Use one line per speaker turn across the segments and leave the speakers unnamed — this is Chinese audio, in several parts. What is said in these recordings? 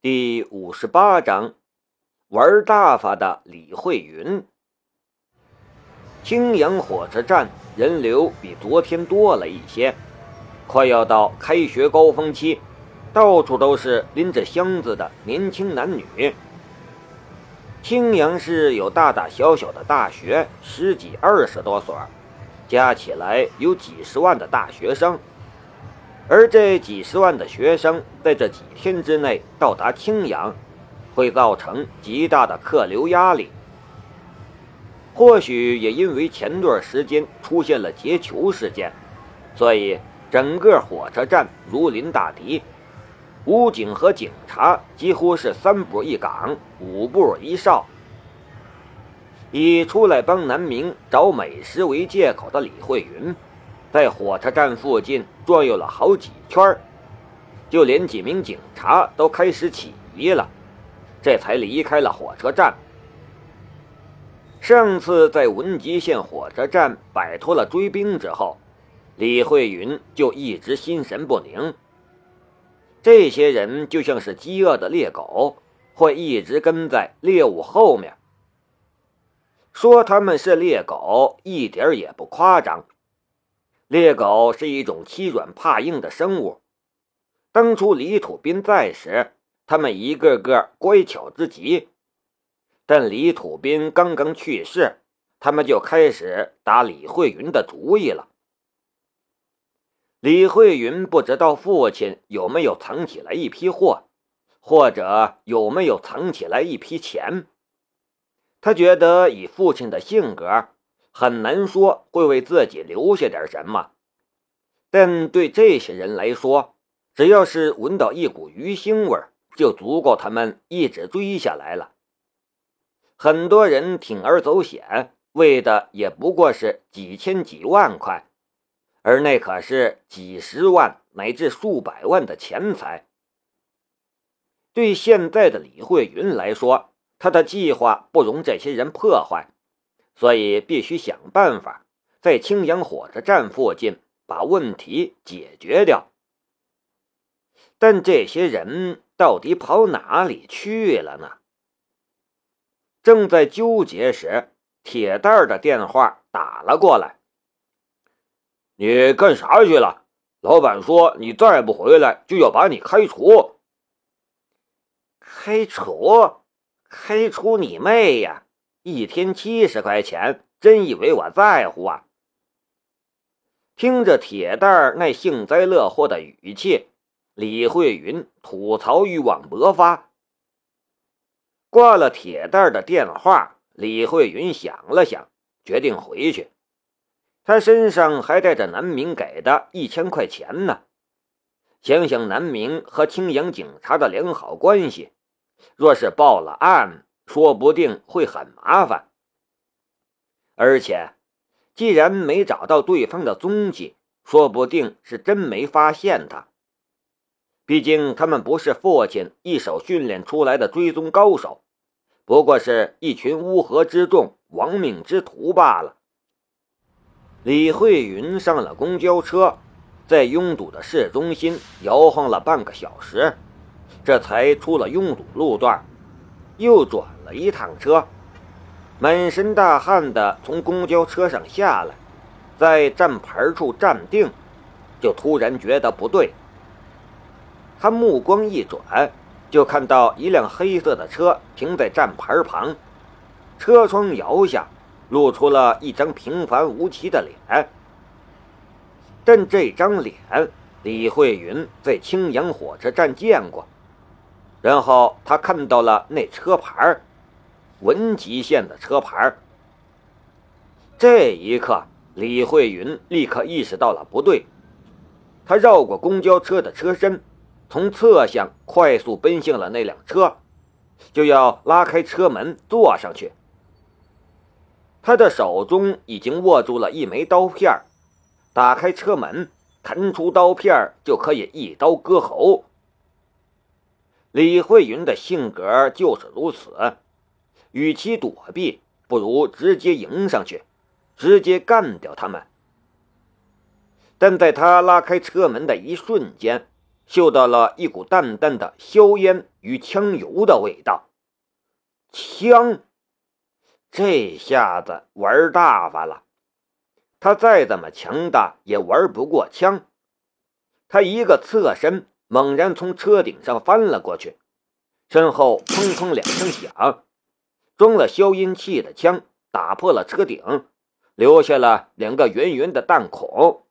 第五十八章，玩大发的李慧云。青阳火车站人流比昨天多了一些，快要到开学高峰期，到处都是拎着箱子的年轻男女。青阳市有大大小小的大学十几二十多所，加起来有几十万的大学生。而这几十万的学生在这几天之内到达青阳，会造成极大的客流压力。或许也因为前段时间出现了劫囚事件，所以整个火车站如临大敌，武警和警察几乎是三步一岗，五步一哨。以出来帮南明找美食为借口的李慧云。在火车站附近转悠了好几圈就连几名警察都开始起疑了，这才离开了火车站。上次在文集县火车站摆脱了追兵之后，李慧云就一直心神不宁。这些人就像是饥饿的猎狗，会一直跟在猎物后面。说他们是猎狗，一点也不夸张。猎狗是一种欺软怕硬的生物。当初李土斌在时，他们一个个乖巧之极。但李土斌刚刚去世，他们就开始打李慧云的主意了。李慧云不知道父亲有没有藏起来一批货，或者有没有藏起来一批钱。他觉得以父亲的性格。很难说会为自己留下点什么，但对这些人来说，只要是闻到一股鱼腥味就足够他们一直追下来了。很多人铤而走险，为的也不过是几千几万块，而那可是几十万乃至数百万的钱财。对现在的李慧云来说，他的计划不容这些人破坏。所以必须想办法在青阳火车站附近把问题解决掉。但这些人到底跑哪里去了呢？正在纠结时，铁蛋儿的电话打了过来：“
你干啥去了？老板说你再不回来就要把你开除。”“
开除？开除你妹呀！”一天七十块钱，真以为我在乎啊？听着铁蛋儿那幸灾乐祸的语气，李慧云吐槽欲望勃发。挂了铁蛋儿的电话，李慧云想了想，决定回去。他身上还带着南明给的一千块钱呢。想想南明和青阳警察的良好关系，若是报了案。说不定会很麻烦，而且，既然没找到对方的踪迹，说不定是真没发现他。毕竟他们不是父亲一手训练出来的追踪高手，不过是一群乌合之众、亡命之徒罢了。李慧云上了公交车，在拥堵的市中心摇晃了半个小时，这才出了拥堵路段。又转了一趟车，满身大汗的从公交车上下来，在站牌处站定，就突然觉得不对。他目光一转，就看到一辆黑色的车停在站牌旁，车窗摇下，露出了一张平凡无奇的脸。但这张脸，李慧云在青阳火车站见过。然后他看到了那车牌文集县的车牌这一刻，李慧云立刻意识到了不对。他绕过公交车的车身，从侧向快速奔向了那辆车，就要拉开车门坐上去。他的手中已经握住了一枚刀片，打开车门，弹出刀片就可以一刀割喉。李慧云的性格就是如此，与其躲避，不如直接迎上去，直接干掉他们。但在他拉开车门的一瞬间，嗅到了一股淡淡的硝烟与枪油的味道。枪，这下子玩大发了。他再怎么强大，也玩不过枪。他一个侧身，猛然从车顶上翻了过去，身后砰砰两声响，装了消音器的枪打破了车顶，留下了两个圆圆的弹孔。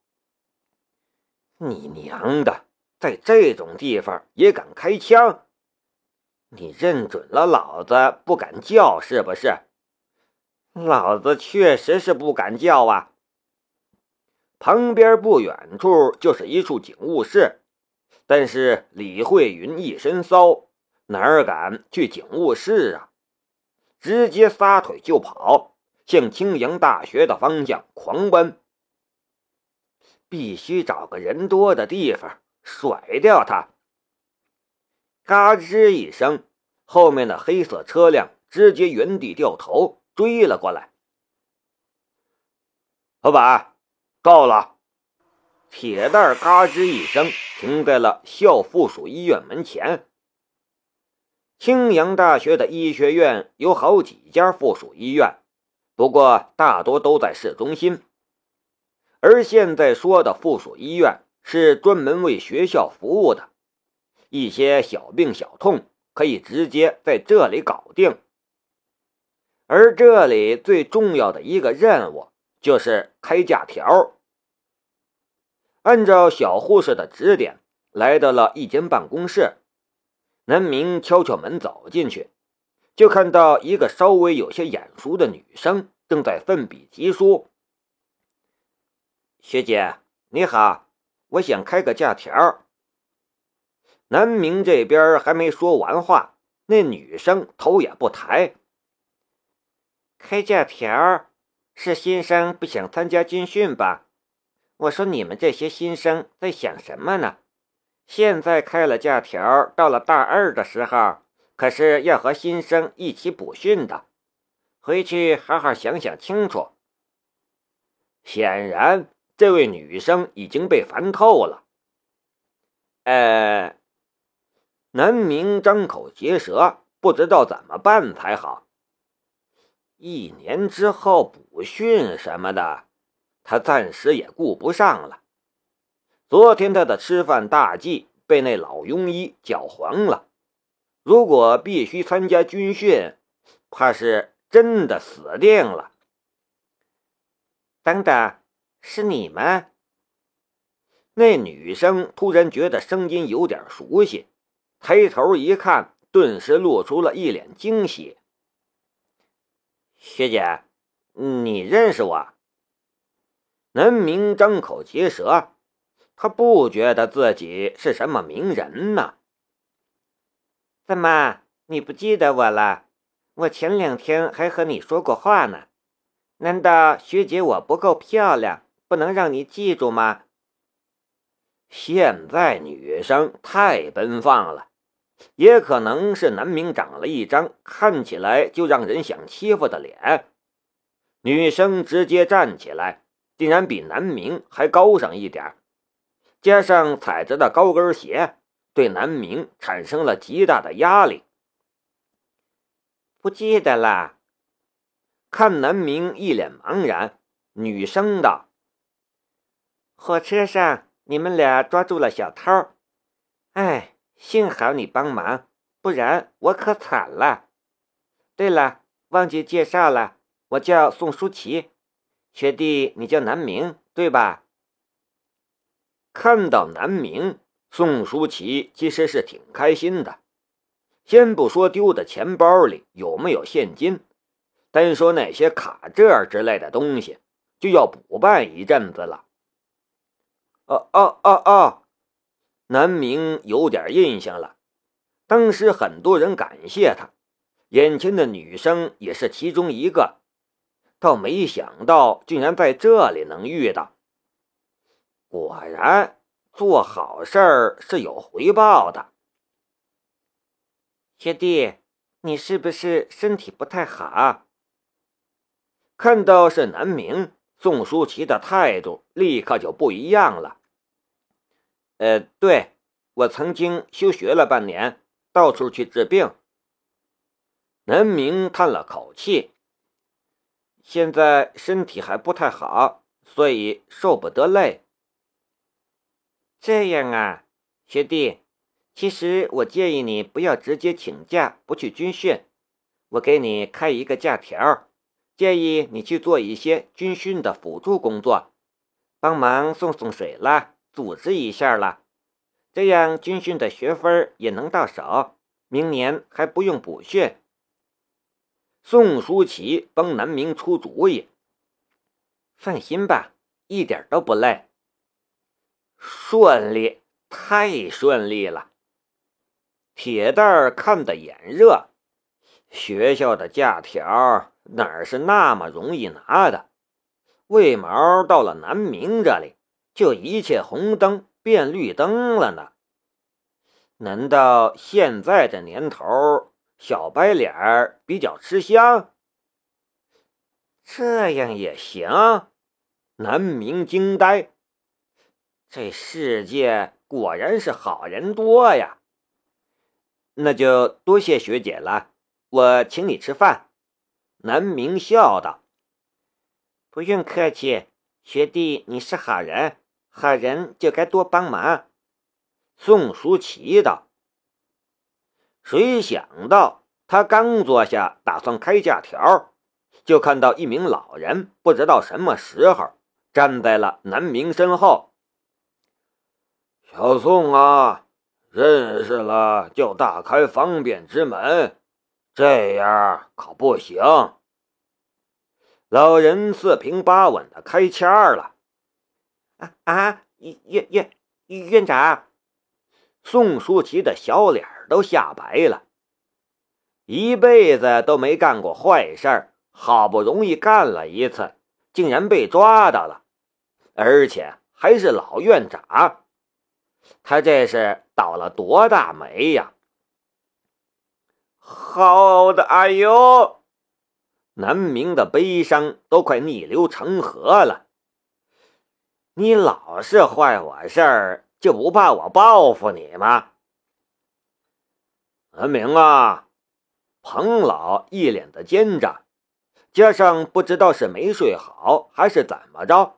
你娘的，在这种地方也敢开枪？你认准了老子不敢叫是不是？老子确实是不敢叫啊。旁边不远处就是一处警务室，但是李慧云一身骚，哪敢去警务室啊？直接撒腿就跑，向青阳大学的方向狂奔。必须找个人多的地方甩掉他。嘎吱一声，后面的黑色车辆直接原地掉头追了过来。
老板。到了，
铁蛋嘎吱一声停在了校附属医院门前。青阳大学的医学院有好几家附属医院，不过大多都在市中心。而现在说的附属医院是专门为学校服务的，一些小病小痛可以直接在这里搞定。而这里最重要的一个任务就是开假条。按照小护士的指点，来到了一间办公室。南明敲敲门走进去，就看到一个稍微有些眼熟的女生正在奋笔疾书。学姐你好，我想开个假条。南明这边还没说完话，那女生头也不抬。开假条是新生不想参加军训吧？我说你们这些新生在想什么呢？现在开了假条，到了大二的时候，可是要和新生一起补训的，回去好好想想清楚。显然，这位女生已经被烦透了。呃，南明张口结舌，不知道怎么办才好。一年之后补训什么的。他暂时也顾不上了。昨天他的吃饭大计被那老庸医搅黄了。如果必须参加军训，怕是真的死定了。等等，是你们？那女生突然觉得声音有点熟悉，抬头一看，顿时露出了一脸惊喜。学姐，你认识我？南明张口结舌，他不觉得自己是什么名人呢。怎么，你不记得我了？我前两天还和你说过话呢。难道学姐我不够漂亮，不能让你记住吗？现在女生太奔放了，也可能是南明长了一张看起来就让人想欺负的脸。女生直接站起来。竟然比南明还高上一点加上踩着的高跟鞋，对南明产生了极大的压力。不记得了。看南明一脸茫然，女生道：“火车上你们俩抓住了小偷，哎，幸好你帮忙，不然我可惨了。对了，忘记介绍了，我叫宋舒淇。”学弟，你叫南明对吧？看到南明，宋舒淇其实是挺开心的。先不说丢的钱包里有没有现金，单说那些卡这之类的东西，就要补办一阵子了。哦哦哦哦，南明有点印象了。当时很多人感谢他，眼前的女生也是其中一个。倒没想到，竟然在这里能遇到。果然，做好事儿是有回报的。学弟，你是不是身体不太好？看到是南明，宋舒淇的态度立刻就不一样了。呃，对，我曾经休学了半年，到处去治病。南明叹了口气，现在身体还不太好，所以受不得累。这样啊，学弟，其实我建议你不要直接请假不去军训，我给你开一个假条，建议你去做一些军训的辅助工作，帮忙送送水啦，组织一下啦，这样军训的学分也能到手，明年还不用补训。宋书琪帮南明出主意，放心吧，一点都不累。顺利，太顺利了。铁蛋儿看得眼热，学校的假条哪是那么容易拿的？为毛到了南明这里，就一切红灯变绿灯了呢？难道现在这年头，小白脸儿比较吃香？这样也行？南明惊呆。这世界果然是好人多呀！那就多谢学姐了，我请你吃饭。南明笑道：“不用客气，学弟你是好人，好人就该多帮忙。”宋书奇道。谁想到他刚坐下，打算开假条，就看到一名老人，不知道什么时候站在了南明身后。
小宋啊，认识了就大开方便之门，这样可不行。
老人四平八稳的开腔了：“啊啊，院院院长！”宋书琪的小脸都吓白了，一辈子都没干过坏事儿好不容易干了一次，竟然被抓到了，而且还是老院长。他这是倒了多大霉呀！好的，哎呦，南明的悲伤都快逆流成河了。你老是坏我事儿，就不怕我报复你吗？
文明啊，彭老一脸的奸诈，加上不知道是没睡好还是怎么着，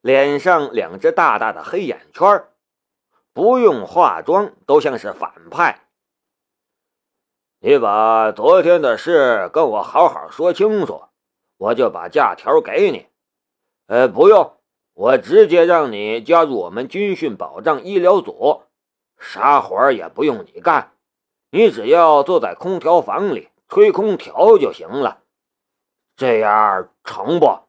脸上两只大大的黑眼圈不用化妆都像是反派。你把昨天的事跟我好好说清楚，我就把假条给你。呃，不用，我直接让你加入我们军训保障医疗组，啥活也不用你干，你只要坐在空调房里吹空调就行了。这样成不？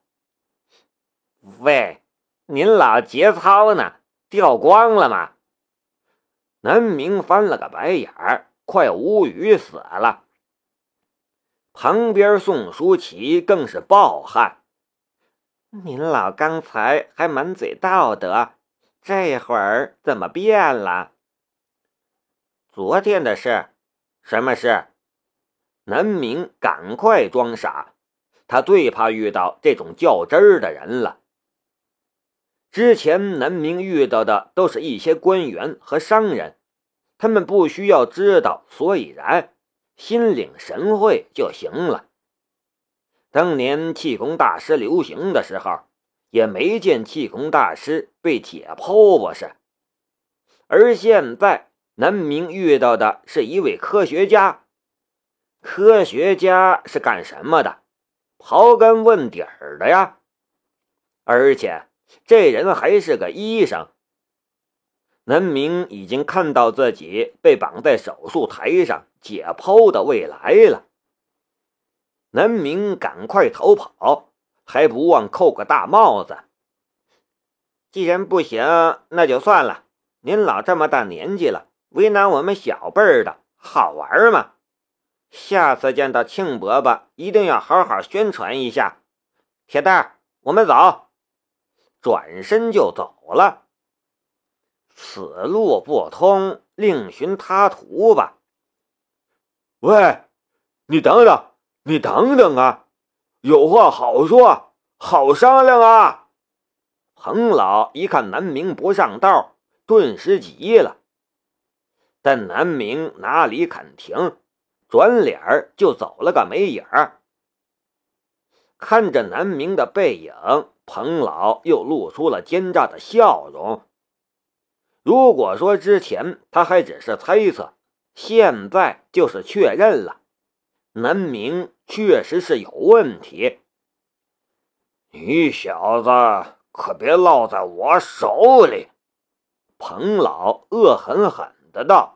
喂，您老节操呢？掉光了吗？南明翻了个白眼儿，快无语死了。旁边宋书琪更是暴汗：“您老刚才还满嘴道德，这会儿怎么变了？”昨天的事，什么事？南明赶快装傻，他最怕遇到这种较真儿的人了。之前南明遇到的都是一些官员和商人。他们不需要知道所以然，心领神会就行了。当年气功大师流行的时候，也没见气功大师被解剖不是？而现在南明遇到的是一位科学家，科学家是干什么的？刨根问底儿的呀！而且这人还是个医生。南明已经看到自己被绑在手术台上解剖的未来了。南明赶快逃跑，还不忘扣个大帽子。既然不行，那就算了。您老这么大年纪了，为难我们小辈儿的好玩吗？下次见到庆伯伯，一定要好好宣传一下。铁蛋，我们走。转身就走了。此路不通，另寻他途吧。
喂，你等等，你等等啊！有话好说，好商量啊！
彭老一看南明不上道，顿时急了。但南明哪里肯停，转脸就走了个没影儿。看着南明的背影，彭老又露出了奸诈的笑容。如果说之前他还只是猜测，现在就是确认了，南明确实是有问题。
你小子可别落在我手里！
彭老恶狠狠的道。